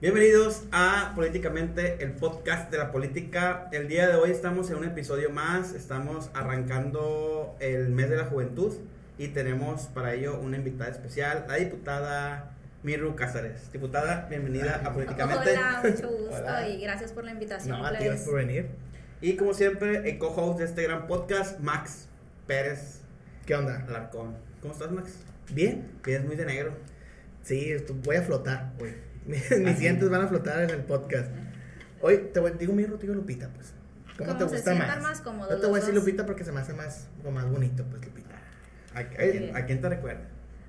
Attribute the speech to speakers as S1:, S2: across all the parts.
S1: Bienvenidos a Políticamente, el podcast de la política. El día de hoy estamos en un episodio más, estamos arrancando el mes de la juventud y tenemos para ello una invitada especial, la diputada Miru Cázares. Diputada, bienvenida a Políticamente.
S2: Hola, mucho gusto y gracias por la invitación.
S3: No, gracias por venir.
S1: Y como siempre, el co-host de este gran podcast, Max Pérez
S3: ¿Qué onda?
S1: Larcón. ¿Cómo estás, Max?
S3: ¿Bien?
S1: Vienes muy de negro.
S3: Sí, voy a flotar hoy. Mis dientes van a flotar en el podcast. Hoy te voy, digo mi digo Lupita, pues. ¿Cómo
S2: Como
S3: te
S2: se
S3: gusta más?
S2: más
S3: Yo te voy a decir
S2: dos.
S3: Lupita porque se me hace más, como más bonito, pues Lupita.
S1: ¿A, a quién, a quién te recuerda?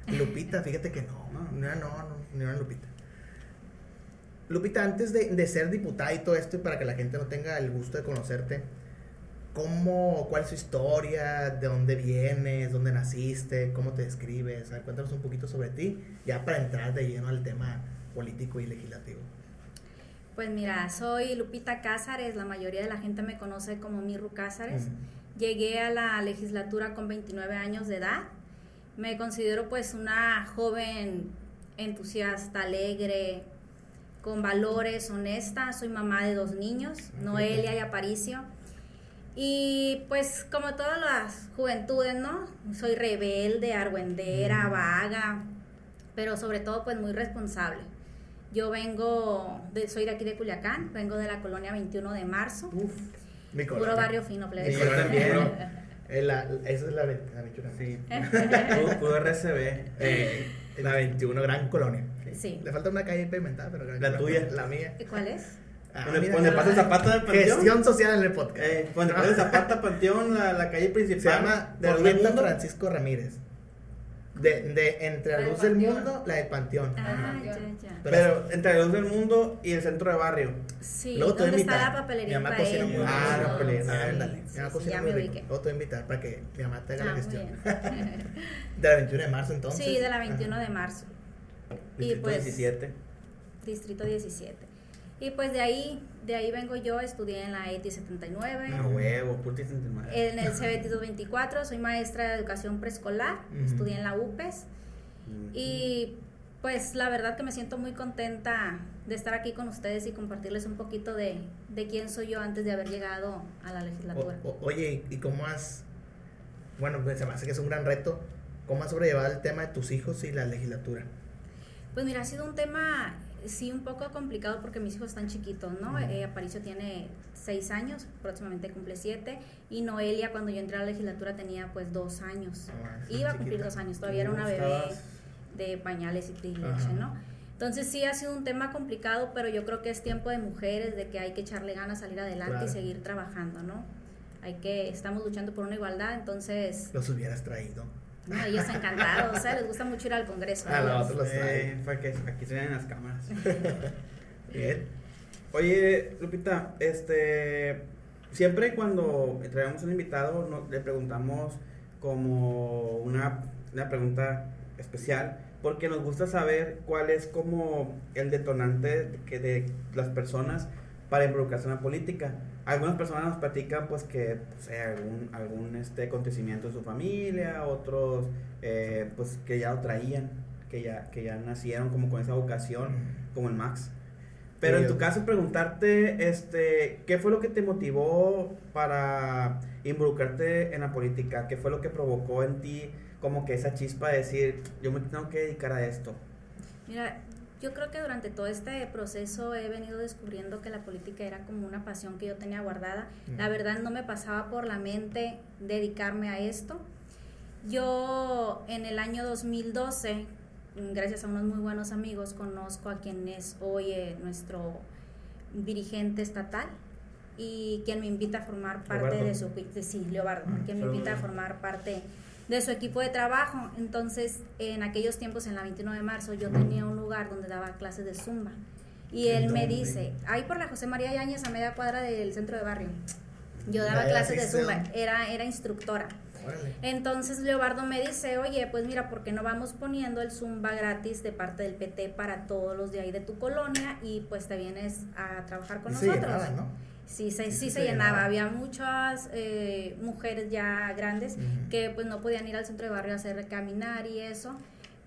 S3: Lupita, fíjate que no,
S1: No.
S3: no, era no, no, no era Lupita. Lupita, antes de, de ser diputada y todo esto, y para que la gente no tenga el gusto de conocerte, ¿cómo, cuál es su historia? ¿De dónde vienes? ¿Dónde naciste? ¿Cómo te describes? A ver, cuéntanos un poquito sobre ti, ya para entrar de lleno al tema político y legislativo.
S2: Pues mira, soy Lupita Cázares, la mayoría de la gente me conoce como Mirru Cázares. Llegué a la legislatura con 29 años de edad. Me considero pues una joven entusiasta, alegre, con valores, honesta. Soy mamá de dos niños, Noelia y Aparicio. Y pues como todas las juventudes, ¿no? Soy rebelde, argüendera, vaga, pero sobre todo pues muy responsable. Yo vengo, de, soy de aquí de Culiacán, vengo de la colonia 21 de marzo,
S3: Uf, mi
S2: puro
S3: colonia.
S2: barrio fino, plebe.
S3: Mi
S1: Sí,
S3: colonia,
S1: también.
S3: puro. Eh, la- esa es la, la 21.
S1: Sí. Puro- Puro RCB.
S3: Eh, la 21, gran colonia.
S2: Sí.
S3: Le falta una calle pavimentada, pero gran
S1: La
S3: colonia.
S1: tuya.
S3: La mía.
S2: ¿Y ¿Cuál es?
S3: Ah,
S1: Donde- donde pasa el Zapata del Panteón.
S3: Gestión social en el podcast.
S1: Eh, cuando pones Zapata Panteón, la, la calle principal.
S3: Se llama
S1: de.
S3: Francisco Ramírez. De, de Entre la
S4: La del
S3: Luz del
S4: Panteón.
S3: Mundo, la del Panteón.
S2: Ah, ya, ya.
S1: Pero entre la Luz del Mundo y el centro de barrio.
S2: Sí,
S3: Luego a
S2: ¿dónde está
S3: invitar.
S2: la papelería
S3: Mi mamá cocina muy.
S1: Ah, la papelería.
S3: Ah, ándale.
S2: sí,
S3: Mi mamá
S2: sí,
S3: cocina
S2: ya
S3: muy
S2: me
S3: rico.
S2: ubiqué.
S3: Luego te voy a invitar para que mi mamá te haga
S2: Ah,
S3: la
S2: muy
S3: gestión. De la 21 de marzo, entonces.
S2: Sí, de la 21 de marzo, Y
S1: Distrito
S2: pues-
S1: 17.
S2: distrito 17. Y pues de ahí, de ahí vengo yo, estudié en la ETI 79,
S1: A huevo, puta
S2: en el CBT 224, soy maestra de educación preescolar, estudié en la UPES y pues la verdad que me siento muy contenta de estar aquí con ustedes y compartirles un poquito de, de quién soy yo antes de haber llegado a la legislatura.
S3: O- o- oye, ¿y cómo has.? Bueno, pues se me hace que es un gran reto. ¿Cómo has sobrellevado el tema de tus hijos y la legislatura?
S2: Pues mira, ha sido un tema, sí, un poco complicado porque mis hijos están chiquitos, ¿no? Eh, Aparicio tiene seis años, próximamente cumple siete, y Noelia cuando yo entré a la legislatura tenía pues dos años.
S3: Ah,
S2: Iba a cumplir
S3: chiquita.
S2: dos años, todavía era una bebé de pañales y leche. ¿no? Entonces sí ha sido un tema complicado, pero yo creo que es tiempo de mujeres, de que hay que echarle ganas, salir adelante
S3: Claro.
S2: y seguir trabajando, ¿no? Hay que, estamos luchando por una igualdad, entonces,
S3: Los hubieras traído.
S2: No, ellos encantados, o sea, les gusta mucho ir al Congreso.
S3: Ah, los
S1: Eh,
S3: traen.
S1: para que aquí se vean las cámaras.
S3: Bien.
S1: Oye, Lupita, este. Siempre cuando traemos un invitado, no- le preguntamos como una, una pregunta especial, porque nos gusta saber cuál es como el detonante que de las personas para involucrarse en la política. Algunas personas nos platican pues que pues, eh, algún, algún este acontecimiento en su familia, otros eh, pues que ya lo traían, que ya, que ya nacieron como con esa vocación, como el Max. Pero
S3: Sí,
S1: en tu caso preguntarte, este, ¿qué fue lo que te motivó para involucrarte en la política? ¿Qué fue lo que provocó en ti como que esa chispa de decir, yo me tengo que dedicar a esto?
S2: Mira, yo creo que durante todo este proceso he venido descubriendo que la política era como una pasión que yo tenía guardada. La
S3: Mm.
S2: verdad no me pasaba por la mente dedicarme a esto. Yo en el año 2012, gracias a unos muy buenos amigos, conozco a quien es hoy eh, nuestro dirigente estatal y quien me invita a formar parte
S1: Leobardo.
S2: de su de, sí, Leobardo,
S3: Mm,
S2: quien me invita a formar parte de su equipo de trabajo. Entonces, en aquellos tiempos, en la 21 de marzo, yo tenía un lugar donde daba clases de zumba. Y
S3: ¿En
S2: él me dice, ahí por la José María Yáñez, a media cuadra del centro de barrio. Yo daba clases de zumba, era, era instructora. Entonces Leobardo me dice, oye, pues mira, ¿por qué no vamos poniendo el Zumba gratis de parte del PT para todos los de ahí de tu colonia y pues te vienes a trabajar con
S3: Y
S2: nosotros?
S3: ¿no?
S2: Sí, se, sí,
S3: Sí,
S2: se,
S3: se
S2: llenaba.
S3: llenaba.
S2: Había muchas eh, mujeres ya grandes que pues no podían ir al centro de barrio a hacer caminar y eso.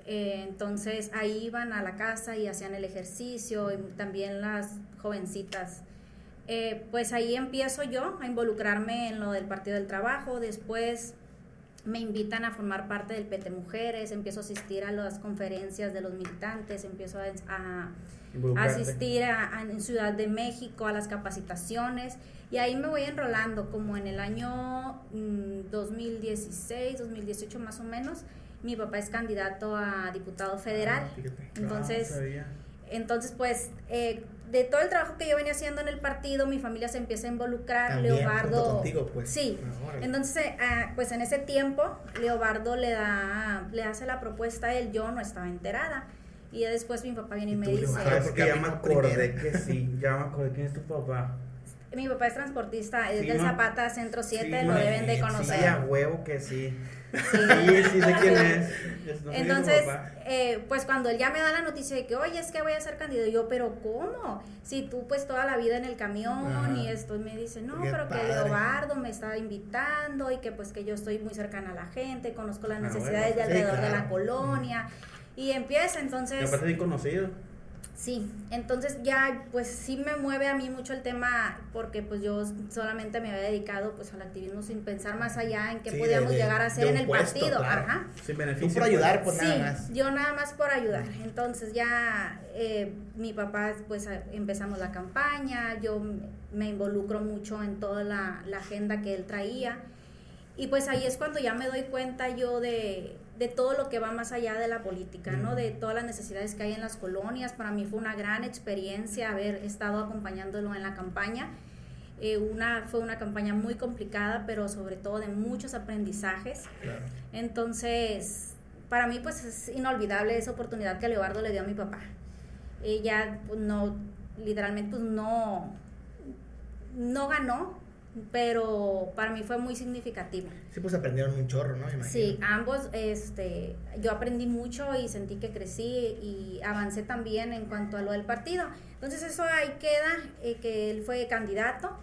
S2: Eh, entonces ahí iban a la casa y hacían el ejercicio y también las jovencitas. Eh, pues ahí empiezo yo a involucrarme en lo del Partido del Trabajo, después me invitan a formar parte del PT Mujeres, empiezo a asistir a las conferencias de los militantes, empiezo a, a asistir a, en Ciudad de México a las capacitaciones y ahí me voy enrolando como en el año 2016, mm, 2018 más o menos. Mi papá es candidato a diputado federal. Ah, entonces, entonces pues eh, de todo el trabajo que yo venía haciendo en el partido, mi familia se empieza a involucrar. Leobardo.
S3: pues.
S2: Sí. Ah, entonces, ah, pues en ese tiempo, Leobardo le da, le hace la propuesta a él, yo no estaba enterada. Y después mi papá viene y, me dice.
S1: porque ya me acordé que sí, ya me acordé quién es tu papá.
S2: Mi papá es transportista, es del Zapata Centro 7, lo deben de conocer.
S1: Sí, a huevo que sí. Sí, sí, sé quién es.
S2: Entonces, eh, pues cuando él ya me da la noticia de que, oye, es que voy a ser candidato, yo, pero ¿cómo? Si tú pues toda la vida en el camión y esto, me dice, no, pero que Leobardo me está invitando y que pues que yo estoy muy cercana a la gente, conozco las ah, necesidades de alrededor de la colonia. Y empieza entonces... Me
S1: parece bien conocido.
S2: Sí, entonces ya pues sí me mueve a mí mucho el tema porque pues yo solamente me había dedicado pues al activismo sin pensar más allá en qué podíamos llegar a hacer en el partido. Ajá.
S1: Sin beneficio.
S3: por ayudar,
S2: pues,
S3: nada más.
S2: Yo nada más por ayudar. Entonces ya eh, mi papá pues empezamos la campaña, yo me involucro mucho en toda la, la agenda que él traía y pues ahí es cuando ya me doy cuenta yo de de todo lo que va más allá de la política, ¿no? De todas las necesidades que hay en las colonias. Para mí fue una gran experiencia haber estado acompañándolo en la campaña. Eh, una, fue una campaña muy complicada, pero sobre todo de muchos aprendizajes. Entonces, para mí pues es inolvidable esa oportunidad que Leobardo le dio a mi papá. Ella pues, no, literalmente pues no, no ganó, pero para mí fue muy significativo.
S3: Sí, pues aprendieron un chorro, ¿no?
S2: Sí, ambos, este, yo aprendí mucho y sentí que crecí y avancé también en cuanto a lo del partido. Entonces eso ahí queda, eh, que él fue candidato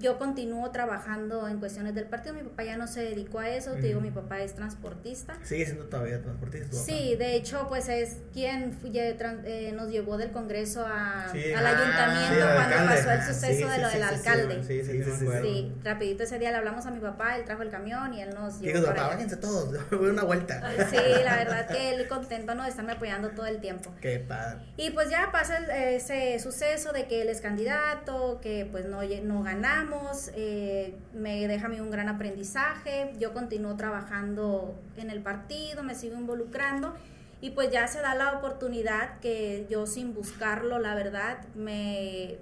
S2: yo continúo trabajando en cuestiones del partido. Mi papá ya no se dedicó a eso. Te digo, mi papá es transportista.
S3: Sigue siendo todavía transportista.
S2: Sí, de hecho, pues es quien eh, nos llevó del Congreso a, al ayuntamiento cuando pasó el suceso de lo del alcalde.
S1: Sí, sí, sí,
S2: sí, rapidito ese día le hablamos a mi papá, él trajo el camión y él nos
S3: llevó. Digo, bájense todos, voy una vuelta.
S2: Sí, la verdad que él contento ¿no? de estarme apoyando todo el tiempo.
S3: Qué padre.
S2: Y pues ya pasa ese suceso de que él es candidato, que pues no, no ganamos eh, me deja a mí un gran aprendizaje, yo continúo trabajando en el partido, me sigo involucrando y pues ya se da la oportunidad que yo sin buscarlo, la verdad, me...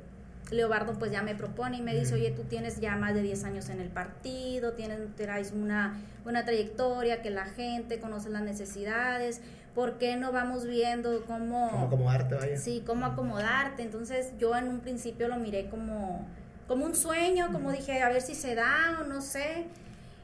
S2: Leobardo pues ya me propone y me dice, oye, tú tienes ya más de 10 años en el partido, tienes, traes una, una trayectoria, que la gente conoce las necesidades, ¿por qué no vamos viendo cómo...
S3: Cómo acomodarte, vaya.
S2: Sí, cómo acomodarte. Entonces yo en un principio lo miré como como un sueño, como dije, a ver si se da o no sé.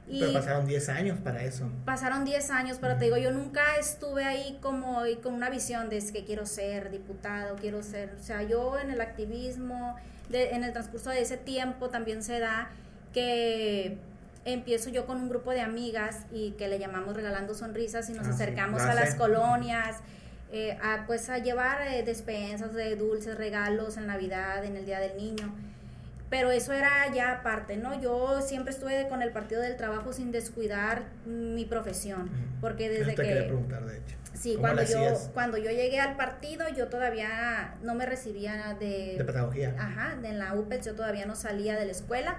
S3: Y pero pasaron 10 años para eso.
S2: Pasaron 10 años, pero te digo, yo nunca estuve ahí como con una visión de que quiero ser diputado, quiero ser, o sea, yo en el activismo, de, en el transcurso de ese tiempo también se da que empiezo yo con un grupo de amigas y que le llamamos regalando sonrisas y nos ah, acercamos a las colonias. Eh, a, pues a llevar eh, despensas de dulces, regalos en Navidad, en el Día del Niño pero eso era ya aparte, ¿no? Yo siempre estuve con el Partido del Trabajo sin descuidar mi profesión, porque desde
S3: te
S2: que...
S3: Quería preguntar, de hecho.
S2: Sí, cuando yo, cuando yo llegué al partido, yo todavía no me recibía de...
S3: De pedagogía.
S2: Ajá, de la UPEX, yo todavía no salía de la escuela,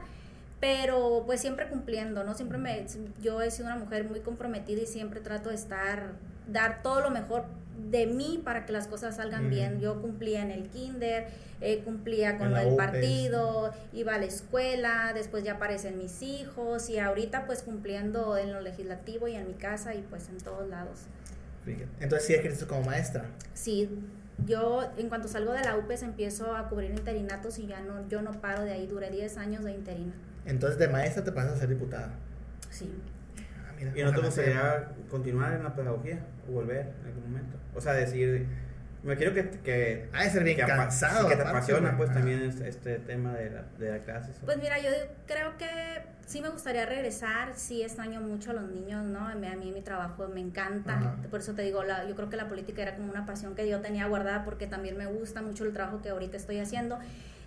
S2: pero pues siempre cumpliendo, ¿no? Siempre me... Yo he sido una mujer muy comprometida y siempre trato de estar, dar todo lo mejor de mí para que las cosas salgan bien. Yo cumplía en el kinder, eh, cumplía con el partido, iba a la escuela, después ya aparecen mis hijos y ahorita pues cumpliendo en lo legislativo y en mi casa y pues en todos lados.
S3: Entonces sí ejerces como maestra.
S2: Sí, yo en cuanto salgo de la UPES empiezo a cubrir interinatos y ya no, yo no paro de ahí, duré 10 años de interina.
S3: Entonces de maestra te pasas a ser diputada.
S2: Sí.
S1: ¿Y no te gustaría continuar en la pedagogía o volver en algún momento? O sea, decir, Me quiero que, que,
S3: Ha de ser bien
S1: que
S3: cansado,
S1: que te
S3: aparte,
S1: apasiona pues también este, este tema de la, de la clase.
S2: Pues mira, yo creo que sí me gustaría regresar, sí extraño mucho a los niños, ¿no? A mí, a mí mi trabajo me encanta,
S3: Ajá.
S2: por eso te digo, la, yo creo que la política era como una pasión que yo tenía guardada porque también me gusta mucho el trabajo que ahorita estoy haciendo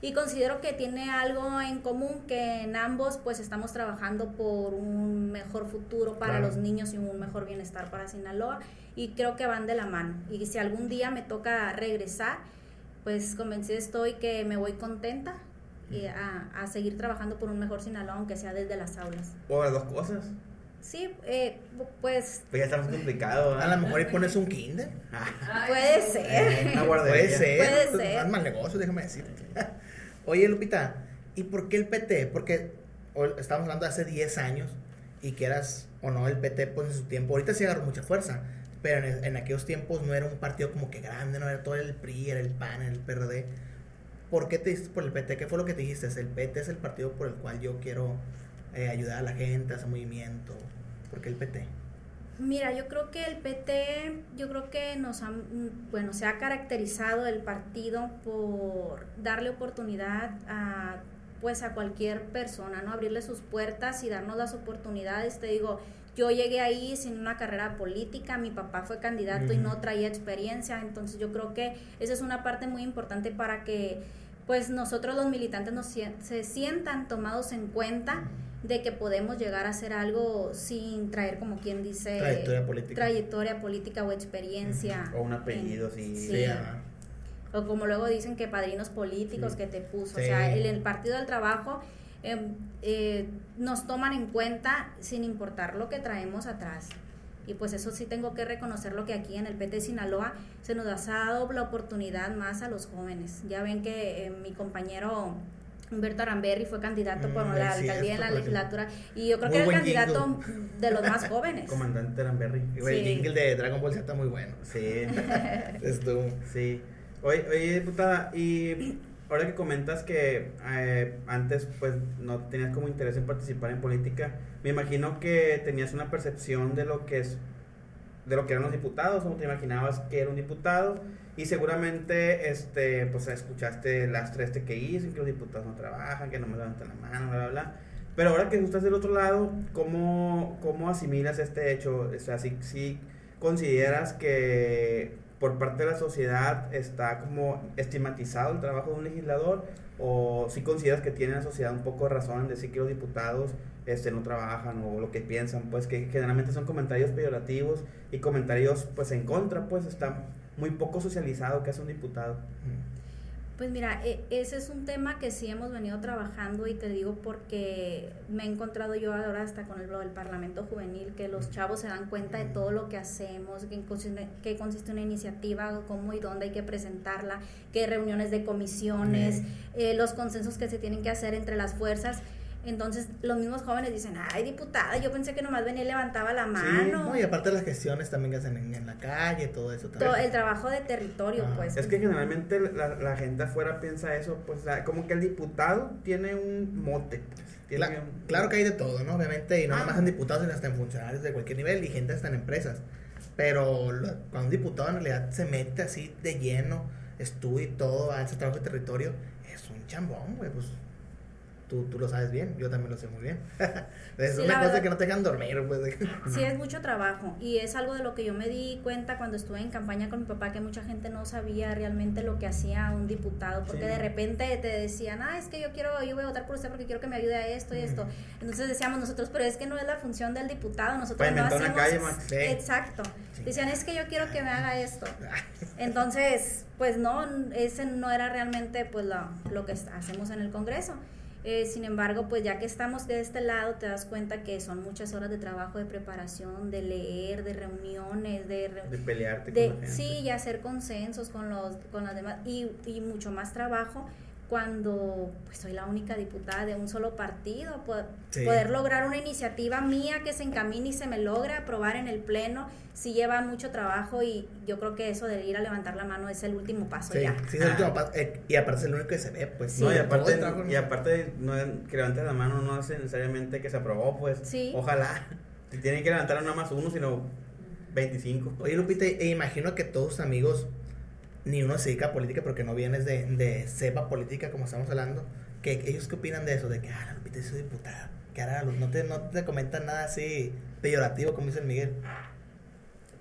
S2: y considero que tiene algo en común que en ambos pues estamos trabajando por un mejor futuro para
S3: Claro.
S2: los niños y un mejor bienestar para Sinaloa y creo que van de la mano y si algún día me toca regresar pues convencida estoy que me voy contenta y a, a seguir trabajando por un mejor Sinaloa, aunque sea desde las aulas.
S1: O las dos cosas.
S2: Sí, eh, pues
S1: Pues ya está más complicado.
S3: A
S1: ¿verdad?
S3: lo mejor y pones un kinder.
S2: puede ser.
S1: Eh, una guardería.
S3: Puede ser.
S2: Puede ser.
S3: Más negocio, déjame decirte. Oye, Lupita, ¿y por qué el PT? Porque estamos hablando de hace 10 años y que eras o no el PT pues en su tiempo. Ahorita sí agarró mucha fuerza, pero en, aquellos tiempos no era un partido como que grande, no era todo el PRI, era el PAN, el PRD. ¿Por qué te diste por el PT? ¿Qué fue lo que te dijiste? El PT es el partido por el cual yo quiero eh, ayudar a la gente, a ese movimiento. ¿Por qué el PT?
S2: Mira, yo creo que el PT, yo creo que nos ha, bueno, se ha caracterizado el partido por darle oportunidad a pues a cualquier persona, ¿no? Abrirle sus puertas y darnos las oportunidades. Te digo, yo llegué ahí sin una carrera política, mi papá fue candidato y no traía experiencia, entonces yo creo que esa es una parte muy importante para que pues nosotros los militantes nos se sientan tomados en cuenta de que podemos llegar a hacer algo sin traer como quien dice
S3: Trayectoria política.
S2: trayectoria política o experiencia
S1: O un apellido,
S2: en-
S1: sí.
S2: sí.
S3: ajá.
S2: o como luego dicen que padrinos políticos
S3: Sí.
S2: que te puso
S3: Sí.
S2: o sea el, el partido del trabajo em, eh, nos toman en cuenta sin importar lo que traemos atrás y pues eso sí tengo que reconocerlo que aquí en el PT Sinaloa se nos ha dado la oportunidad más a los jóvenes. Ya ven que eh, mi compañero Humberto Aramberri fue candidato por
S3: Mm,
S2: la alcaldía en la legislatura y yo creo
S3: Muy
S2: que era el candidato de los más jóvenes.
S1: Comandante Ramberry.
S3: Güey, El jingle de Dragon Ball Z está muy bueno.
S1: Sí,
S3: Estuvo.
S1: sí. Oye, oye, diputada, y ahora que comentas que eh, antes pues no tenías como interés en participar en política, me imagino que tenías una percepción de lo que es de lo que eran los diputados, o te imaginabas que era un diputado y seguramente este pues escuchaste las tres que dicen que los diputados no trabajan, que no me levantan la mano, bla bla bla. Pero ahora que estás del otro lado, ¿cómo, cómo asimilas este hecho? O sea, si, si consideras que por parte de la sociedad está como estigmatizado el trabajo de un legislador o si consideras que tiene la sociedad un poco de razón en decir que los diputados este no trabajan o lo que piensan pues que generalmente son comentarios peyorativos y comentarios pues en contra pues está muy poco socializado que es un diputado.
S2: Pues mira, e- ese es un tema que sí hemos venido trabajando y te digo porque me he encontrado yo ahora hasta con el, lo del Parlamento Juvenil, que los chavos se dan cuenta de todo lo que hacemos, que consiste, que consiste una iniciativa, cómo y dónde hay que presentarla, qué reuniones de comisiones, eh, los consensos que se tienen que hacer entre las fuerzas. Entonces los mismos jóvenes dicen, ay diputada, yo pensé que nomás venía y levantaba la mano.
S3: No, y aparte las gestiones también que hacen en, en la calle, todo eso también.
S2: Todo el trabajo de territorio,
S3: Ah,
S2: pues.
S1: es que generalmente la, la gente afuera piensa eso pues como que el diputado tiene un mote pues, tiene
S3: Cla-
S1: un-
S3: claro que hay de todo, ¿no? Obviamente, y no
S1: Ah.
S3: nada más en diputados, sino hasta en funcionarios de cualquier nivel y gente hasta en empresas. Pero lo- cuando un diputado en realidad se mete así de lleno, estudia y todo, hace trabajo de territorio, es un chambón, güey, pues tú, tú lo sabes bien, yo también lo sé muy bien. es
S2: Sí,
S3: una cosa
S2: verdad.
S3: que no te dejan dormir, pues.
S2: Sí, es mucho trabajo y es algo de lo que yo me di cuenta cuando estuve en campaña con mi papá, que mucha gente no sabía realmente lo que hacía un diputado, porque
S1: Sí.
S2: de repente te decían, ah, es que yo quiero, yo voy a votar por usted porque quiero que me ayude a esto y esto. Entonces decíamos nosotros, pero es que no es la función del diputado, nosotros
S1: Para
S2: no hacemos...
S1: calle.
S3: Sí.
S2: Exacto. Decían, es que yo quiero que me haga esto. Entonces, pues no, ese no era realmente pues lo, lo que hacemos en el Congreso. Eh, sin embargo, pues ya que estamos de este lado, te das cuenta que son muchas horas de trabajo, de preparación, de leer, de reuniones, de... re-
S1: de pelearte
S2: de-
S1: con la gente.
S2: sí, y hacer consensos con los, con las demás, y, y mucho más trabajo cuando pues soy la única diputada de un solo partido, po-
S3: Sí.
S2: poder lograr una iniciativa mía que se encamine y se me logre aprobar en el pleno, sí lleva mucho trabajo y yo creo que eso de ir a levantar la mano es el último paso
S3: Sí,
S2: ya.
S3: sí, es el último paso, eh, y aparte es el único que se ve, pues.
S2: Sí.
S1: No, y
S3: Todo
S1: aparte,
S3: el trabajo no
S1: y aparte no, que levantes la mano no hace necesariamente que se aprobó, pues.
S2: Sí.
S1: Ojalá. Si tienen que levantar no nada más uno, sino 25. pues.
S3: Oye, Lupita, e imagino que todos tus amigos ni uno se dedica a política porque no vienes de, de cepa política como estamos hablando, que ellos qué opinan de eso, de que, ah, la Lupita es diputada, que ahora no te, no te comentan nada así peyorativo como dice el Miguel.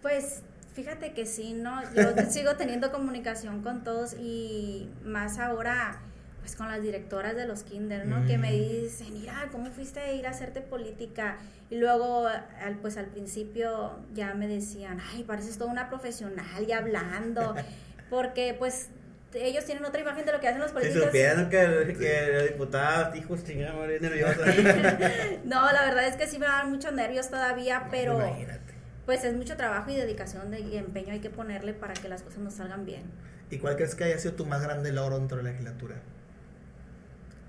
S2: Pues fíjate que sí, ¿no? Yo sigo teniendo comunicación con todos y más ahora pues con las directoras de los kinder, ¿no? Que me dicen, mira, ¿cómo fuiste a ir a hacerte política? Y luego, al, pues al principio ya me decían, ay, pareces toda una profesional y hablando, porque pues ellos tienen otra imagen de lo que hacen los políticos.
S1: Si supieran que, que la diputada dijo, chingada, nerviosa.
S2: no, la verdad es que sí me dan muchos nervios todavía, pero pues es mucho trabajo y dedicación y empeño hay que ponerle para que las cosas nos salgan bien.
S3: ¿Y cuál crees que haya sido tu más grande logro dentro de la legislatura?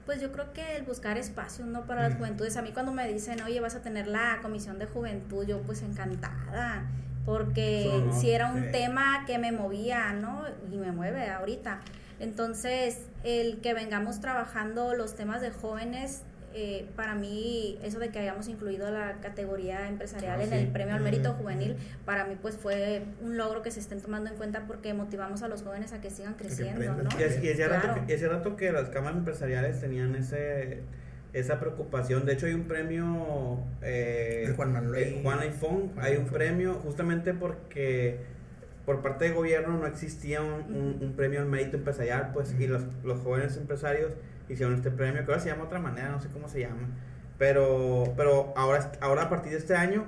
S2: Pues yo creo que el buscar espacios, ¿no? Para las juventudes. A mí cuando me dicen, oye, vas a tener la comisión de juventud, yo pues encantada, porque si era un tema que me movía, ¿no? Y me mueve ahorita. Entonces, el que vengamos trabajando los temas de jóvenes eh, para mí eso de que hayamos incluido la categoría empresarial ah, en el premio al mérito juvenil, para mí pues fue un logro que se estén tomando en cuenta porque motivamos a los jóvenes a que sigan creciendo, ¿no?
S1: Y, ese, rato, que las cámaras empresariales tenían ese esa preocupación. De hecho, hay un premio. Eh,
S3: Juan Manuel.
S1: Juan hay un premio justamente porque por parte del gobierno no existía un, un, premio al mérito empresarial, pues, y los, los jóvenes empresarios hicieron este premio, que ahora se llama de otra manera, no sé cómo se llama. Pero, pero ahora, ahora a partir de este año,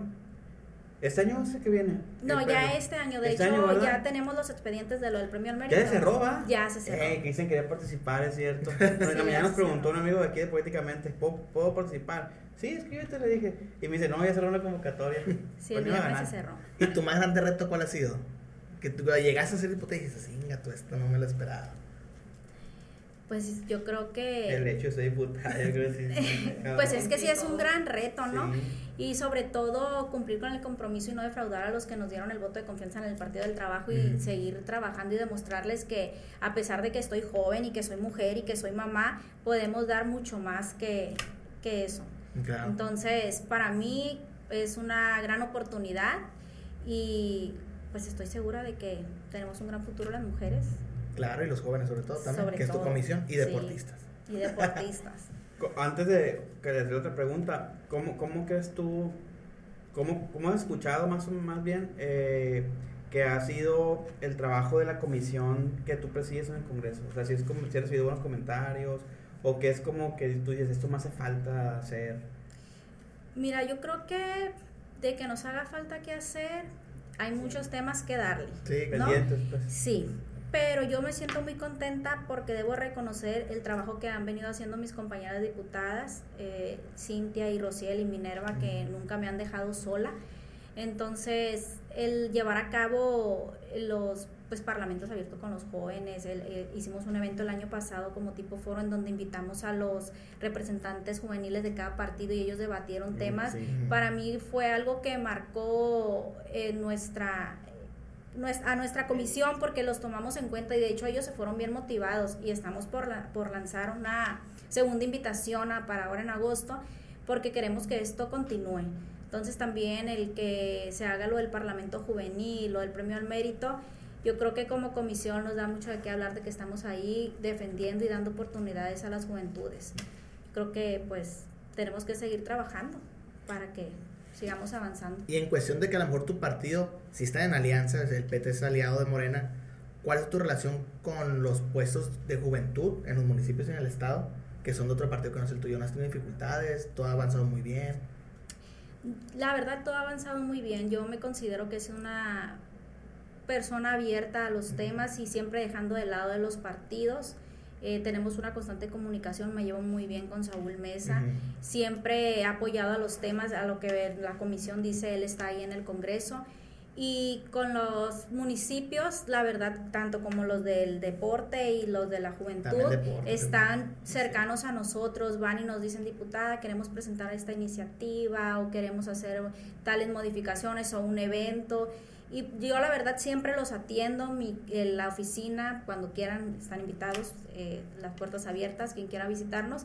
S1: ¿este año no sé qué viene?
S2: No, ya este año, de este hecho, ya tenemos los expedientes de lo del premio al mérito.
S1: ¿Ya se roba?
S2: Ya se cerró.
S1: Eh, que dicen que quería participar, es cierto. en la mañana nos preguntó un amigo de aquí de Políticamente, ¿puedo, ¿puedo participar? Sí, escríbete, le dije. Y me dice, no, ya cerró la convocatoria.
S2: Sí, el viernes se cerró.
S3: ¿Y tu más grande reto cuál ha sido? Que tú llegaste a ser diputada y dices, venga, tú esto no me lo esperaba.
S2: Pues yo creo que...
S1: El hecho de ser diputada, yo creo que sí.
S2: pues es que sí es un gran reto, ¿no? Y sobre todo cumplir con el compromiso y no defraudar a los que nos dieron el voto de confianza en el Partido del Trabajo y seguir trabajando y demostrarles que a pesar de que estoy joven y que soy mujer y que soy mamá, podemos dar mucho más que, que eso. Entonces, para mí es una gran oportunidad y pues estoy segura de que tenemos un gran futuro las mujeres.
S3: Claro, y los jóvenes sobre todo también, que es tu comisión, y deportistas.
S2: y deportistas.
S1: Antes de que hacer otra pregunta, ¿cómo, cómo crees tú, cómo, cómo has escuchado más, más bien eh, que ha sido el trabajo de la comisión que tú presides en el Congreso? O sea, si, es como, si has recibido buenos comentarios, o que es como que tú dices, esto me hace falta hacer.
S2: Mira, yo creo que de que nos haga falta que hacer, hay muchos temas que darle.
S1: Sí, pendientes. Pues.
S2: Sí, pero yo me siento muy contenta porque debo reconocer el trabajo que han venido haciendo mis compañeras diputadas, eh, Cintia y Rociel y Minerva, que nunca me han dejado sola. Entonces, el llevar a cabo los pues parlamentos abiertos con los jóvenes, eh, hicimos un evento el año pasado como tipo foro en donde invitamos a los representantes juveniles de cada partido y ellos debatieron temas. Para mí fue algo que marcó eh, nuestra a nuestra comisión porque los tomamos en cuenta y de hecho ellos se fueron bien motivados y estamos por, por lanzar una segunda invitación para ahora en agosto porque queremos que esto continúe. Entonces también el que se haga lo del Parlamento Juvenil, lo del Premio al Mérito, yo creo que como comisión nos da mucho de qué hablar de que estamos ahí defendiendo y dando oportunidades a las juventudes. Creo que pues tenemos que seguir trabajando para que sigamos avanzando.
S3: Y en cuestión de que a lo mejor tu partido, si está en alianza, el PT es aliado de Morena, ¿cuál es tu relación con los puestos de juventud en los municipios y en el estado, que son de otro partido que no es el tuyo? ¿No has tenido dificultades? ¿Todo ha avanzado muy bien?
S2: La verdad, todo ha avanzado muy bien. Yo me considero que es una persona abierta a los temas y siempre dejando de lado de los partidos. Eh, tenemos una constante comunicación, me llevo muy bien con Saúl Mesa, siempre he apoyado a los temas, a lo que la comisión dice, él está ahí en el Congreso. Y con los municipios, la verdad, tanto como los del deporte y los de la juventud, están cercanos a nosotros, van y nos dicen, diputada, queremos presentar esta iniciativa o queremos hacer tales modificaciones o un evento. Y yo la verdad siempre los atiendo, mi, en la oficina, cuando quieran, están invitados, eh, las puertas abiertas, quien quiera visitarnos.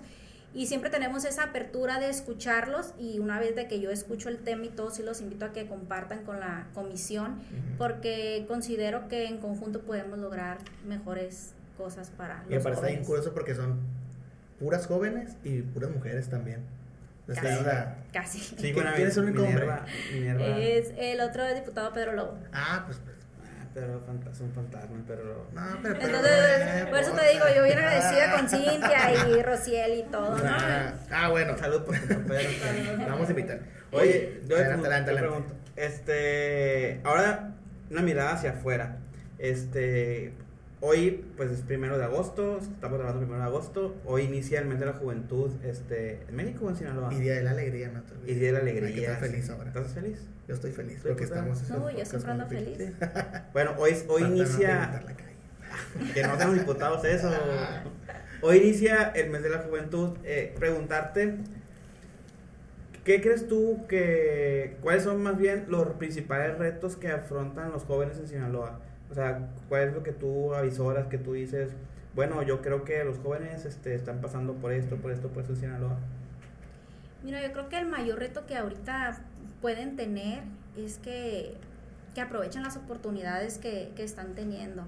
S2: y siempre tenemos esa apertura de escucharlos y una vez de que yo escucho el tema y todo, sí los invito a que compartan con la comisión porque considero que en conjunto podemos lograr mejores cosas para
S3: Y
S2: los
S3: aparte está bien curioso porque son puras jóvenes y puras mujeres también. Es
S2: Casi.
S3: la-
S2: Casi.
S1: Sí,
S3: ¿Quién-
S1: bueno,
S3: quién es el único
S1: Minerva.
S2: Es el otro diputado Pedro Lobo.
S3: Ah, pues, pues,
S1: Ah, pero fanta- son fantasmas, pero...
S3: no, pero, pero
S2: Entonces,
S3: eh,
S2: por eso te digo, yo bien agradecida con
S3: Ah.
S2: Cintia y Rociel y todo, ¿no?
S3: Ah, ah, bueno,
S1: Salud por tu Pedro.
S3: vamos a invitar.
S1: Oye, yo
S3: adelante.
S1: pregunto, este, ahora una mirada hacia afuera. Este, hoy, pues es primero de agosto, estamos grabando primero de agosto. Hoy inicia el mes de la juventud, este, en México o en Sinaloa.
S3: Y Día de la Alegría, ¿no?
S1: Y Día de la
S3: Hay que
S1: alegría.
S3: estar feliz ahora.
S1: ¿Estás feliz?
S3: Yo estoy feliz porque estamos.
S2: No, yo siempre ando feliz.
S1: Bueno, hoy, hoy
S3: Falta
S1: inicia, que no seamos diputados eso. Hoy inicia el mes de la juventud. Eh, preguntarte, ¿qué crees tú que, cuáles son más bien los principales retos que afrontan los jóvenes en Sinaloa? O sea, ¿cuál es lo que tú avisoras, que tú dices, bueno, yo creo que los jóvenes este, están pasando por esto, por esto, por esto en Sinaloa?
S2: Mira, yo creo que el mayor reto que ahorita pueden tener es que, que aprovechen las oportunidades que, que están teniendo.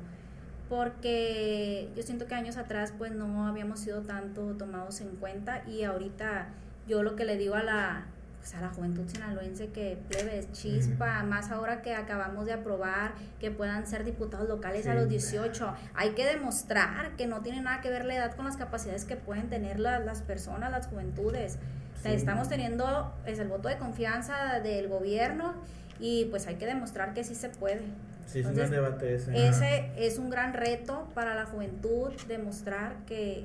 S2: Porque yo siento que años atrás pues no habíamos sido tanto tomados en cuenta y ahorita yo lo que le digo a la, pues, a la juventud sinaloense que plebes, chispa, más ahora que acabamos de aprobar que puedan ser diputados locales a los 18, hay que demostrar que no tiene nada que ver la edad con las capacidades que pueden tener la- las personas, las juventudes. O sea,
S1: Sí.
S2: Estamos teniendo es el voto de confianza del gobierno y pues hay que demostrar que sí se puede.
S1: Sí, es un gran debate ese.
S2: Ese es un gran reto para la juventud, demostrar que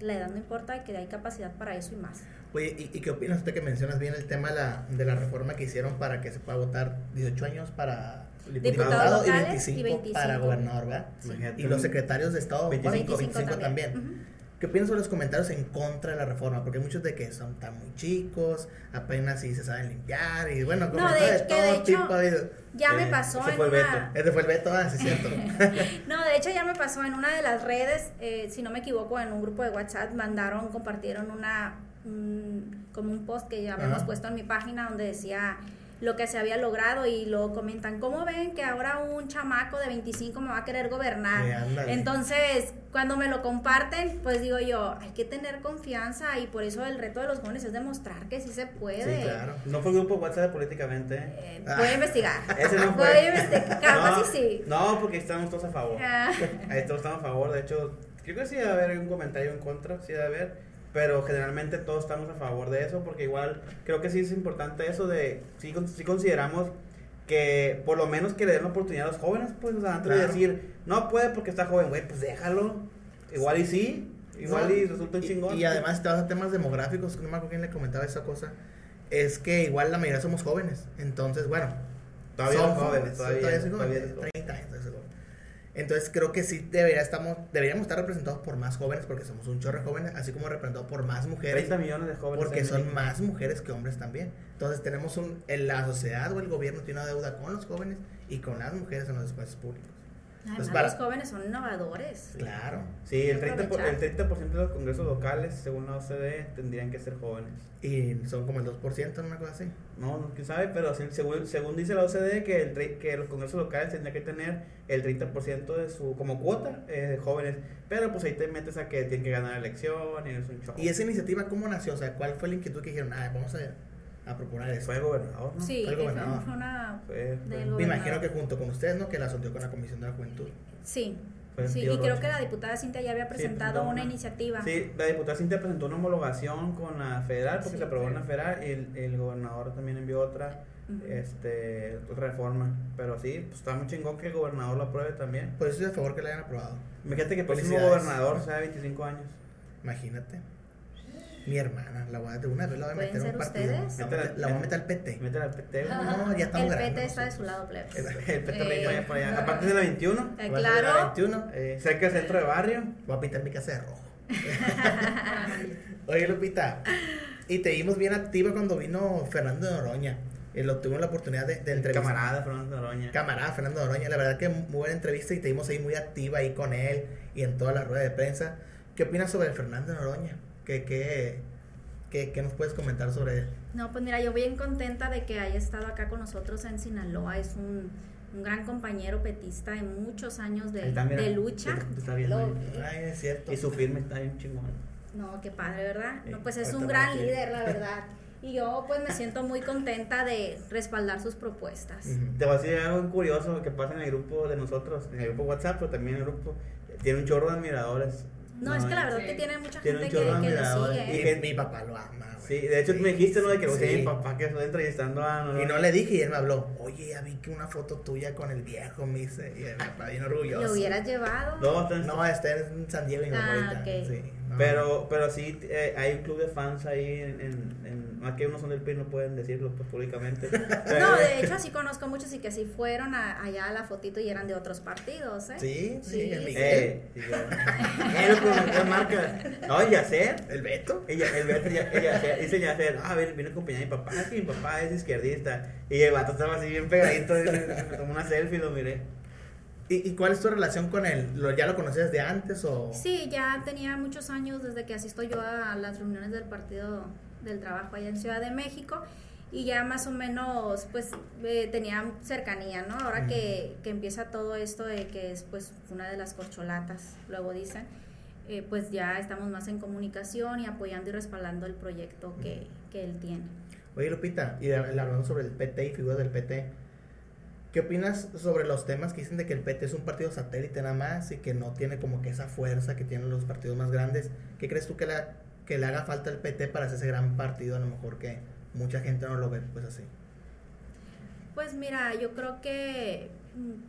S2: la edad no importa y que hay capacidad para eso y más.
S3: Oye, ¿y, y qué opinas usted que mencionas bien el tema de la, de la reforma que hicieron para que se pueda votar 18 años para
S2: Diputados
S3: diputado y
S2: locales
S3: 25,
S2: y 25.
S3: para gobernador, ¿verdad?
S2: Sí.
S3: Y los secretarios de Estado
S1: 25.
S3: 25, también.
S2: Ujú.
S3: ¿Qué opinas sobre los comentarios en contra de la reforma? Porque hay muchos de que son tan muy chicos, apenas si se saben limpiar y bueno,
S2: No,
S3: comentarios
S2: de-
S3: de, todo
S2: de hecho-
S3: tipo. de-
S2: Ya me
S1: Eh,
S2: pasó
S1: ese
S2: en
S1: fue el
S2: una...
S3: Este fue el veto, ah, sí es cierto.
S2: No, de hecho ya me pasó en una de las redes, eh, si no me equivoco, en un grupo de WhatsApp mandaron, compartieron una, un- como un post que ya habíamos
S3: Ajá.
S2: puesto en mi página donde decía lo que se había logrado y luego comentan, ¿cómo ven que ahora un chamaco de 25 me va a querer gobernar? Entonces, cuando me lo comparten, pues digo yo, hay que tener confianza y por eso el reto de los jóvenes es demostrar que sí se puede.
S3: Sí, claro.
S1: No fue grupo WhatsApp políticamente. ¿eh?
S2: Eh,
S3: Ah.
S2: voy a investigar.
S1: Ese no
S2: Voy
S1: fue.
S2: a investigar. Capaz
S1: no,
S2: y sí.
S1: No, porque estamos todos a favor.
S2: Ah.
S1: Todos estamos a favor. De hecho, creo que sí debe haber un comentario en contra, sí debe haber. Pero generalmente todos estamos a favor de eso, porque igual creo que sí es importante eso de, sí, sí consideramos que por lo menos que le den la oportunidad a los jóvenes, pues, o sea, antes de
S3: Claro.
S1: decir, no puede porque está joven, güey, pues déjalo. Igual y sí, igual
S3: No,
S1: y resulta un
S3: y-
S1: chingón.
S3: Y, además, te vas a temas demográficos, no me acuerdo quién le comentaba esa cosa. Es que igual la mayoría somos jóvenes. Entonces, bueno.
S1: Todavía
S3: somos
S1: jóvenes, todavía,
S3: soy joven,
S1: todavía eres joven.
S3: 30 años, entonces, joven. Entonces creo que sí debería, estamos, deberíamos estar representados por más jóvenes porque somos un chorro de jóvenes, así como representados por más mujeres
S1: 30 millones de jóvenes.
S3: porque son más mujeres que hombres también. Entonces tenemos un, en la sociedad o el gobierno tiene una deuda con los jóvenes y con las mujeres en los espacios públicos.
S2: Además,
S3: Pues para-
S2: los jóvenes son innovadores.
S3: Claro.
S1: Sí, el 30%, por, el
S2: Aprovechar.
S1: 30 de los congresos locales, según la OCDE, tendrían que ser jóvenes.
S3: Y son como el 2%, una cosa así.
S1: No, no, quién sabe, pero según, según dice la OCDE, que, el, tre- que los congresos locales tendrían que tener el 30% de su, como cuota eh, de jóvenes. Pero pues ahí te metes a que tienen que ganar elecciones, es un show.
S3: ¿Y esa iniciativa cómo nació? O sea, ¿cuál fue la inquietud que dijeron, ah, vamos a, a proponer esto?
S1: Fue gobernador, ¿no?
S2: Sí,
S3: Fue el gobernador.
S2: fue una...
S1: Fue,
S2: Del
S1: fue-
S3: Me imagino que junto con ustedes, ¿no? Que la asuntió con la Comisión de la Juventud.
S2: Sí, sí, y creo que la diputada Cintia ya había presentado una,
S1: una.
S2: iniciativa.
S1: Sí, la diputada Cintia presentó una homologación con la federal, porque
S2: Sí.
S1: se aprobó en la federal, y el, el gobernador también envió otra este, reforma. Pero sí, pues está muy chingón que el gobernador lo apruebe también.
S3: Por eso estoy a favor que la hayan aprobado.
S1: Imagínate que el próximo gobernador sea de 25 años.
S3: Imagínate. Mi hermana, la voy a de una vez la voy a
S2: ¿Pueden
S3: meter a un partido.
S2: ustedes?
S3: La voy a meter- la voy a meter al PT.
S1: Mete al PT.
S3: No, ya estamos
S2: El
S3: grandes
S2: PT está de su lado, plebes.
S1: El, el PT
S2: Eh,
S1: allá por allá. Aparte de la 21,
S2: Eh,
S3: a hacer la
S2: claro.
S3: 21.
S1: eh, cerca del centro de barrio.
S3: Voy a pintar mi casa de rojo. Oye, Lupita, y te vimos bien activa cuando vino Fernando Noroña. Eh, lo tuvimos la oportunidad de, de entrevistar.
S1: Camarada Fernando Noroña.
S3: Camarada Fernando Noroña, la verdad que muy buena entrevista y te vimos ahí muy activa ahí con él y en toda la rueda de prensa. ¿Qué opinas sobre el Fernando Noroña? ¿Qué, qué, qué, qué nos puedes comentar sobre él?
S2: No, pues mira, yo bien contenta de que haya estado acá con nosotros en Sinaloa. Es un, un gran compañero petista de muchos años de,
S1: está, mira,
S2: de lucha.
S1: está viendo
S2: Lo-.
S3: Ay, es cierto.
S1: Y su firme está bien chingón.
S2: No, qué padre, ¿verdad?
S1: Sí,
S2: No, pues es un gran líder, la verdad. Y yo pues me siento muy contenta de respaldar sus propuestas.
S1: Te voy a decir algo curioso que pasa en el grupo de nosotros, en el grupo WhatsApp, pero también en el grupo. Tiene un chorro de admiradores.
S2: No, es que la verdad
S4: sí.
S2: que tiene mucha
S1: Tiene
S2: gente
S1: un
S2: que, que
S1: admiradores.
S2: sigue.
S1: Que-
S3: mi papá lo ama, güey.
S1: Sí, de hecho tú me dijiste, ¿no? De que lo
S3: Sí.
S1: mi papá que estoy entrevistando a...
S3: Y no le dije y él me habló, oye, ya vi que una foto tuya con el viejo, me dice, y el papá bien orgulloso.
S2: ¿Lo hubieras llevado?
S1: No, está en-
S3: No, está en San Diego y no
S2: Ah,
S3: ahorita.
S2: ok.
S3: Sí, no.
S1: Pero, pero sí, eh, hay un club de fans ahí en, en, en- que unos son del PRI, no pueden decirlo pues públicamente. Pero-
S2: No, de hecho sí conozco muchos y que sí fueron a- allá a la fotito y eran de otros partidos, ¿eh?
S3: Sí, sí,
S2: Sí,
S3: el.
S1: Eh, sí, las marcas. No, Yacer.
S3: ¿El Beto?
S1: Ella, el Beto, ya, ella, dice Yacer, ah, a ver, vine a acompañar a mi papá, es que mi papá es izquierdista. Y el vato estaba así bien pegadito, como una selfie, lo miré.
S3: ¿Y, cuál es tu relación con él? ¿Lo, ¿Ya lo conocías de antes o...?
S2: Sí, ya tenía muchos años desde que asisto yo a las reuniones del Partido del Trabajo allá en Ciudad de México y ya más o menos pues eh, tenía cercanía, ¿no? Ahora que, que empieza todo esto de que es pues una de las corcholatas, luego dicen, eh, pues ya estamos más en comunicación y apoyando y respaldando el proyecto que, que él tiene.
S3: Oye, Lupita, y hablando sobre el PT y figuras del PT, ¿qué opinas sobre los temas que dicen de que el PT es un partido satélite nada más y que no tiene como que esa fuerza que tienen los partidos más grandes? ¿Qué crees tú que, la, que le haga falta al PT para hacer ese gran partido? A lo mejor que mucha gente no lo ve pues así.
S2: Pues mira, yo creo que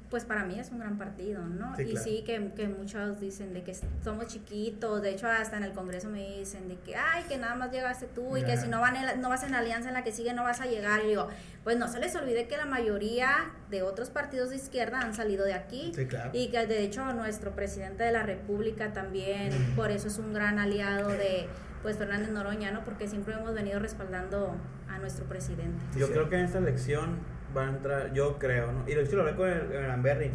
S2: pues para mí es un gran partido, ¿no?
S3: Sí,
S2: y
S3: claro.
S2: sí que, que muchos dicen de que somos chiquitos, de hecho hasta en el Congreso me dicen de que, ay, que nada más llegaste tú y que si no, van en la- no vas en la alianza en la que sigue no vas a llegar. Y digo, pues no se les olvide que la mayoría de otros partidos de izquierda han salido de aquí.
S3: Sí, claro.
S2: Y que de hecho nuestro presidente de la República también,
S3: Mm.
S2: por eso es un gran aliado de pues Fernández Noroña, ¿no? Porque siempre hemos venido respaldando a nuestro presidente.
S1: Yo
S3: sí.
S1: creo que en esta elección van a entrar, yo creo, ¿no? Y lo, lo hablé con el, el Amberry.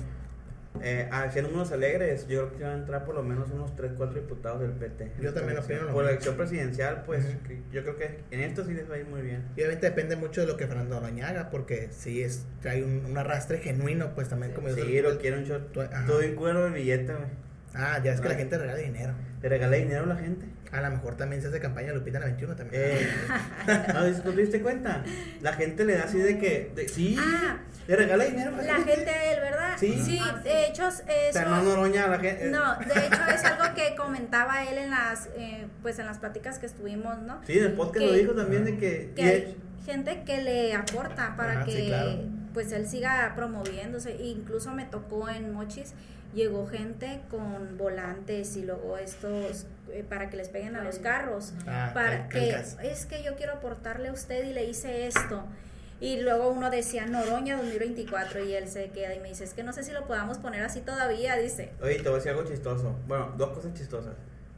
S1: Eh, haciendo números alegres, yo creo que van a entrar por lo menos unos 3, 4 diputados del PT. en
S3: Yo también opino
S1: Por la elección presidencial, pues yo creo que en esto sí les va a ir muy bien.
S3: Y obviamente depende mucho de lo que Fernando haga, porque sí es, trae un, un arrastre genuino, pues también como yo
S1: Sí, lo quiero un
S3: ajá.
S1: Todo bien cuero de billete, güey.
S3: Ah, ya es que la
S1: Ah.
S3: gente regala dinero.
S1: Le regalé dinero a la gente.
S3: A lo mejor también se hace campaña de Lupita en la 21 también.
S1: Eh, no, ¿no te diste cuenta? La gente le da así de que, de- sí,
S2: Ah.
S1: le regala dinero a
S2: La gente a él, ¿verdad?
S1: Sí.
S2: de hecho, eso...
S1: No Noroña a la gente.
S2: No, de hecho es algo que comentaba él en las, eh, pues en las pláticas que estuvimos, ¿no?
S1: Sí, en el podcast
S2: Que-
S1: lo dijo también de que...
S2: Que hay gente que le aporta para
S3: Ajá, sí,
S2: que
S3: claro.
S2: pues él siga promoviéndose. Incluso me tocó en Mochis, llegó gente con volantes y luego estos eh, para que les peguen a los carros.
S3: Ah,
S2: para
S3: cal-
S2: que es que yo quiero aportarle a usted y le hice esto. Y luego uno decía Noroña 2024 y él se queda y me dice, es que no sé si lo podamos poner así todavía, dice.
S1: Oye, te voy a decir algo chistoso. Bueno, dos cosas chistosas.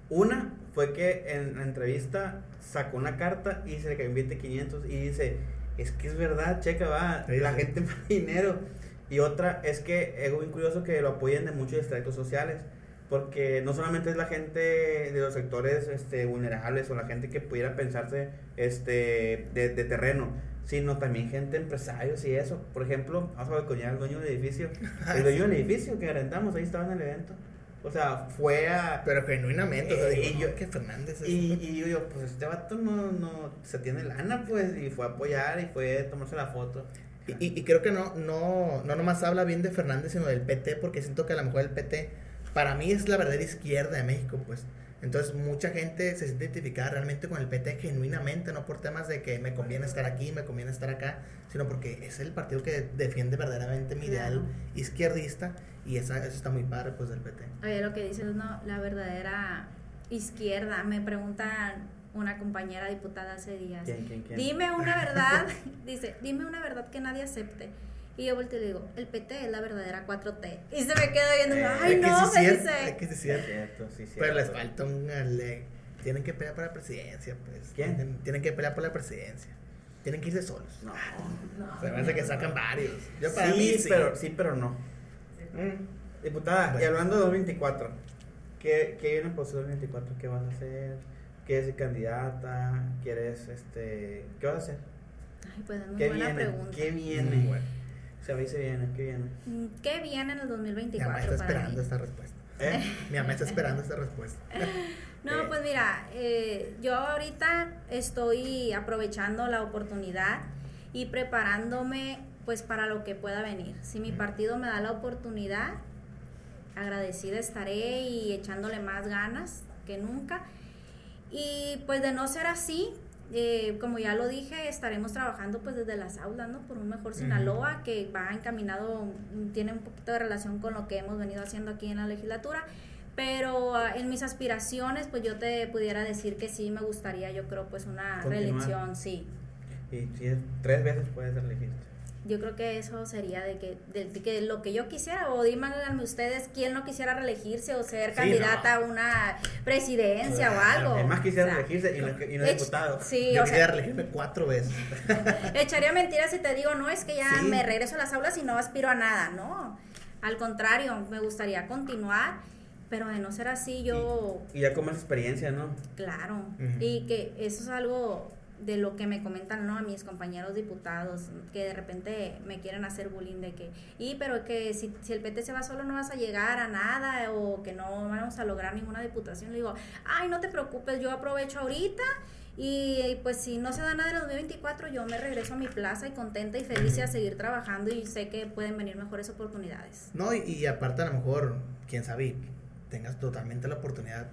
S1: Una fue que en la entrevista sacó una carta y se le cayó un billete de 500 y dice, es que es verdad, checa, va,
S3: Sí,
S1: la
S3: sí.
S1: gente manda dinero. Y otra es que es muy curioso que lo apoyen de muchos estratos sociales, porque no solamente es la gente de los sectores este, vulnerables o la gente que pudiera pensarse este, de, de terreno, sino también gente empresarios y eso. Por ejemplo, vamos a ver al dueño del edificio. El dueño del edificio que rentamos, ahí estaba en el evento. O sea, fue a...
S3: Pero genuinamente, o sea,
S1: Eh,
S3: digo,
S1: y yo-
S3: no, que Fernández es...
S1: Y, y yo digo, pues este vato no, no se tiene lana, pues, y fue a apoyar y fue a tomarse la foto.
S3: Y, y- creo que no, no, no nomás habla bien de Fernández, sino del PT, porque siento que a lo mejor el PT, para mí es la verdadera izquierda de México, pues. Entonces mucha gente se siente identificada realmente con el PT genuinamente, no por temas de que me conviene estar aquí, me conviene estar acá, sino porque es el partido que defiende verdaderamente mi ideal
S2: Claro.
S3: izquierdista y esa, eso está muy padre pues del PT.
S2: Oye, lo que dices, no, la verdadera izquierda. Me preguntan una compañera diputada hace días.
S1: ¿Quién, quién, quién?
S2: Dime una verdad, dice, dime una verdad que nadie acepte. Y yo volteo y le digo, el PT es la verdadera 4T. Y se me queda viendo,
S1: Eh,
S2: ay
S3: Es
S2: no,
S3: sí
S2: me
S3: es cierto, es
S2: dice.
S3: que sí es
S1: Sí,
S3: cierto.
S1: cierto, sí, cierto.
S3: Pero les falta una ley. Tienen que pelear por la presidencia, pues.
S1: ¿Quién?
S3: Tienen, tienen que pelear por la presidencia. Tienen que irse solos.
S1: No.
S3: Se me hace que sacan varios. Yo para
S1: sí,
S3: mí sí.
S1: pero, sí, pero no.
S3: Mm.
S1: Diputada, y
S3: Bueno.
S1: hablando de 2024, ¿qué, qué viene por su 2024? ¿Qué vas a hacer? ¿Quieres ser candidata? ¿Quieres, este, qué vas a hacer?
S2: Ay, pues es muy
S1: ¿Qué
S2: buena
S1: viene?
S2: pregunta.
S1: ¿Qué viene?
S3: Mm, bueno.
S1: Se ve y se viene, ¿qué viene?
S2: Mm, ¿Qué viene en el
S3: Mi mamá
S2: 2024
S3: está esperando
S2: mí?
S3: esta respuesta.
S1: ¿Eh?
S3: Mi mamá está esperando esta respuesta.
S2: No,
S1: Eh.
S2: pues mira, eh, yo ahorita estoy aprovechando la oportunidad y preparándome pues para lo que pueda venir. Si mi partido me da la oportunidad, agradecida estaré y echándole más ganas que nunca. Y pues de no ser así, eh, como ya lo dije, estaremos trabajando pues desde las aulas, ¿no? Por un mejor Sinaloa que va encaminado, tiene un poquito de relación con lo que hemos venido haciendo aquí en la legislatura. Pero ah, en mis aspiraciones, pues yo te pudiera decir que sí me gustaría, yo creo, pues una
S1: Continuar.
S2: reelección, sí.
S1: Y si es tres veces puedes elegir.
S2: Yo creo que eso sería de que, de, de que lo que yo quisiera, o díganme ustedes quién no quisiera reelegirse o ser
S3: Sí,
S2: candidata a una presidencia o algo.
S1: Además quisiera
S2: O sea,
S1: elegirse y no, y no diputado.
S2: Sí,
S3: Yo
S2: o sea,
S3: quería reelegirme cuatro veces.
S2: echaría mentiras si te digo, no es que ya
S3: Sí.
S2: me regreso a las aulas y no aspiro a nada, no. Al contrario, me gustaría continuar, pero de no ser así, yo,
S1: Y ya con más experiencia, ¿no?
S2: claro. Y que eso es algo de lo que me comentan ¿no? a mis compañeros diputados que de repente me quieren hacer bullying de que y pero que si, si el PT se va solo no vas a llegar a nada o que no vamos a lograr ninguna diputación le digo ay no te preocupes yo aprovecho ahorita y pues si no se da nada en el 2024 yo me regreso a mi plaza y contenta y feliz y a seguir trabajando y sé que pueden venir mejores oportunidades
S3: No, y, y aparte a lo mejor, quién sabe, tengas totalmente la oportunidad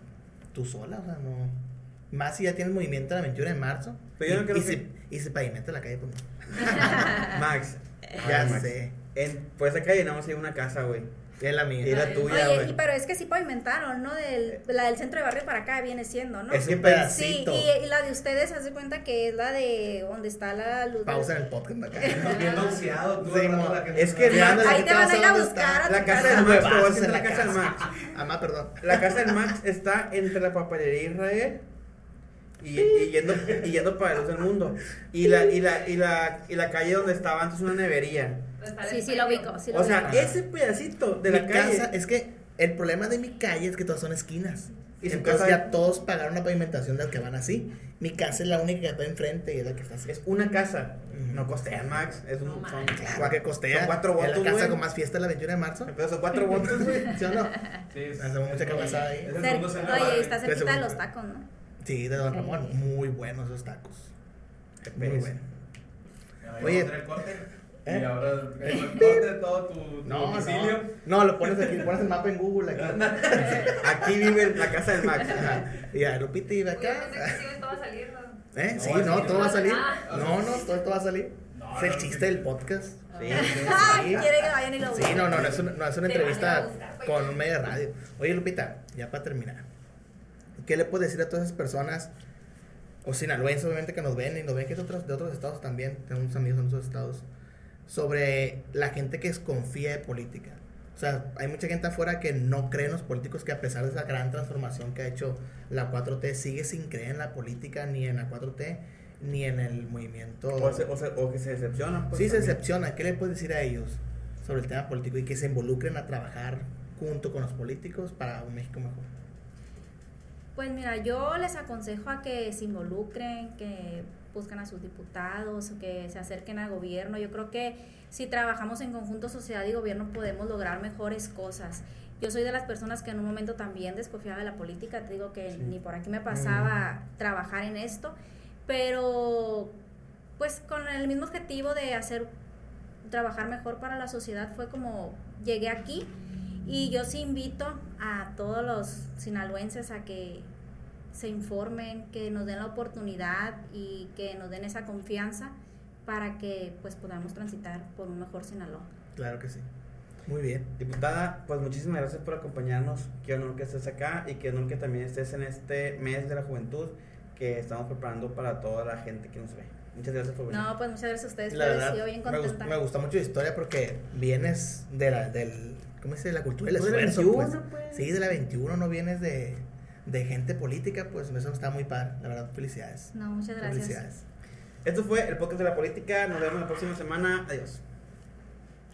S3: tú sola, o sea, no. Más si ya tienes movimiento la 21 de marzo.
S1: Pero yo
S3: y,
S1: no creo
S3: y
S1: que-
S3: se, y se pavimenta la calle, pues no.
S1: Max.
S3: Ya
S1: Ay, Max.
S3: sé.
S1: En, por esa calle nada más hay una casa, güey.
S3: Es la
S1: Y
S3: mía.
S1: la
S4: Ay,
S1: tuya,
S2: Oye, y- pero es que sí pavimentaron, ¿no? Del, la del centro de barrio para acá viene siendo, ¿no?
S1: Es
S3: un
S1: que
S2: Sí,
S3: pedacito.
S2: y, y la de ustedes, haz de cuenta que es la de donde está la luz.
S3: Pausa en el podcast acá.
S4: Bien boxeado, tú
S3: Sí,
S4: la que-
S1: Es que
S3: Ya,
S2: Ahí te van
S3: vas
S2: a ir a buscar a tu
S1: La casa
S2: casa.
S1: del Max, te voy a
S3: Huevazos
S1: decir
S3: en
S1: la
S3: la
S1: casa del. Max.
S3: Amá, perdón.
S1: La casa del Max está entre la papelería Israel y, y yendo, y yendo para la luz del mundo. Y la, y, la, y, la, y la calle donde estaba antes una nevería.
S2: Sí, sí lo ubico. Sí lo
S1: O sea,
S2: ubico.
S1: ese pedacito de
S3: mi
S1: la calle.
S3: casa, es que el problema de mi calle es que todas son esquinas.
S1: Y su
S3: Entonces
S1: casa-
S3: ya todos pagaron una pavimentación de las que van así. Mi casa es la única que está enfrente y es la que está así.
S1: Es una casa.
S3: Ujú.
S1: No costea, Max. Es un,
S4: No
S1: son.
S3: Claro que costea.
S1: Son cuatro votos,
S3: la casa
S1: güey.
S3: con más fiesta la 21 de marzo.
S1: Pero son cuatro votos, güey.
S3: ¿Sí o no?
S4: Sí, es-
S3: Hacemos mucha cabezada ahí.
S4: es el
S2: Oye, está cerquita de los tacos, ¿no?
S3: Sí, de Don Ramón. Muy buenos esos tacos. Muy bueno. Oye. ¿Eh?
S4: Y ahora el todo tu, tu
S3: No,
S4: domicilio.
S3: no. No, lo pones aquí, pones el mapa en Google aquí.
S1: Aquí vive la casa del Max. Ajá.
S3: Y a Lupita de acá.
S5: esto va a salir, ¿no?
S3: ¿Eh?
S4: No
S3: Sí, no, todo va a salir.
S5: Ah.
S3: No, no, todo esto va a salir.
S4: No,
S3: Es el
S4: no,
S3: chiste del podcast.
S1: Sí.
S2: Ay, quiere que vayan y lo
S3: Sí, no, no, no es una, no es una entrevista
S5: pues.
S3: con un medio de radio. Oye, Lupita, ya para terminar. ¿Qué le puedes decir a todas esas personas, o sinaloenses obviamente que nos ven y nos ven que es de otros, de otros estados también, tenemos amigos en otros estados, sobre la gente que desconfía de política? O sea, hay mucha gente afuera que no cree en los políticos, que a pesar de esa gran transformación que ha hecho la 4T, sigue sin creer en la política, ni en la 4T, ni en el movimiento.
S1: O, se- o se- o que se decepcionan. pues,
S3: Sí, se
S1: también.
S3: decepciona. ¿Qué le puedes decir a ellos sobre el tema político y que se involucren a trabajar junto con los políticos para un México mejor?
S2: Pues mira, yo les aconsejo a que se involucren, que busquen a sus diputados, que se acerquen al gobierno. Yo creo que si trabajamos en conjunto sociedad y gobierno podemos lograr mejores cosas. Yo soy de las personas que en un momento también desconfiaba de la política, te digo que
S1: Sí.
S2: ni por aquí me pasaba trabajar en esto, pero pues con el mismo objetivo de hacer trabajar mejor para la sociedad fue como llegué aquí y yo sí invito a todos los sinaloenses a que se informen, que nos den la oportunidad y que nos den esa confianza para que pues podamos transitar por un mejor Sinaloa.
S3: Claro que sí. Muy bien.
S1: Diputada, pues muchísimas gracias por acompañarnos. Qué honor que estés acá y qué honor que también estés en este mes de la juventud que estamos preparando para toda la gente que nos ve. Muchas gracias por venir.
S2: No, pues muchas gracias a ustedes,
S3: La verdad,
S2: bien
S3: me, gust-
S2: contenta.
S3: me gusta mucho la historia porque vienes de la, del, ¿cómo dice? La cultura del
S1: Pues de la
S3: esfuerzo.
S1: 21,
S3: pues.
S1: pues.
S3: Sí, de la 21, no vienes de, de gente política, pues eso está muy padre. La verdad, felicidades.
S2: No, muchas gracias.
S3: Felicidades.
S1: Esto fue el podcast de la política. Nos vemos la próxima semana. Adiós.